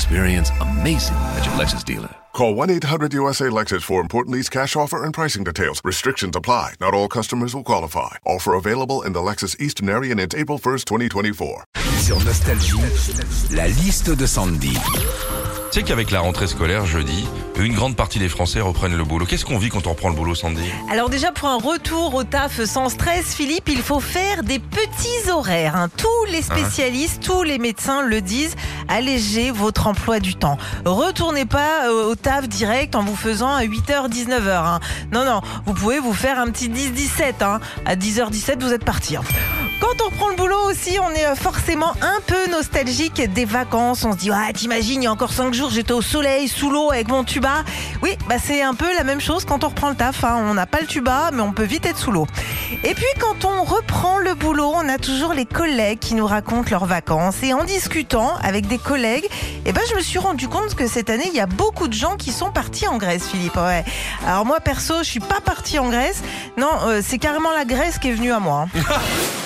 Experience amazing at your Lexus dealer. Call 1-800-USA-LEXUS for important lease cash offer and pricing details. Restrictions apply. Not all customers will qualify. Offer available in the Lexus Eastern area and it's April 1st, 2024. Sur Nostalgie, la liste de Sandy. Tu sais qu'avec la rentrée scolaire jeudi, une grande partie des Français reprennent le boulot. Qu'est-ce qu'on vit quand on reprend le boulot, Sandy? Alors déjà pour un retour au taf sans stress, Philippe, il faut faire des petits horaires. hein. Tous les spécialistes, tous les médecins le disent. Allégez votre emploi du temps. Retournez pas euh, au taf direct en vous faisant à 8h, 19h. hein. Non, non, vous pouvez vous faire un petit 10-17. hein. À 10h17, vous êtes parti. hein. Quand on reprend le boulot aussi, on est euh, forcément un peu nostalgique des vacances. On se dit, ah, t'imagines, il y a encore 5 jours, j'étais au soleil, sous l'eau, avec mon tuba. Oui, bah c'est un peu la même chose quand on reprend le taf. hein. On n'a pas le tuba, mais on peut vite être sous l'eau. Et puis quand on reprend le boulot, on a toujours les collègues qui nous racontent leurs vacances. Et en discutant avec des collègues, eh ben, je me suis rendu compte que cette année, il y a beaucoup de gens qui sont partis en Grèce, Philippe. Ouais. Alors moi, perso, je suis pas partie en Grèce. Non, euh, c'est carrément la Grèce qui est venue à moi. hein.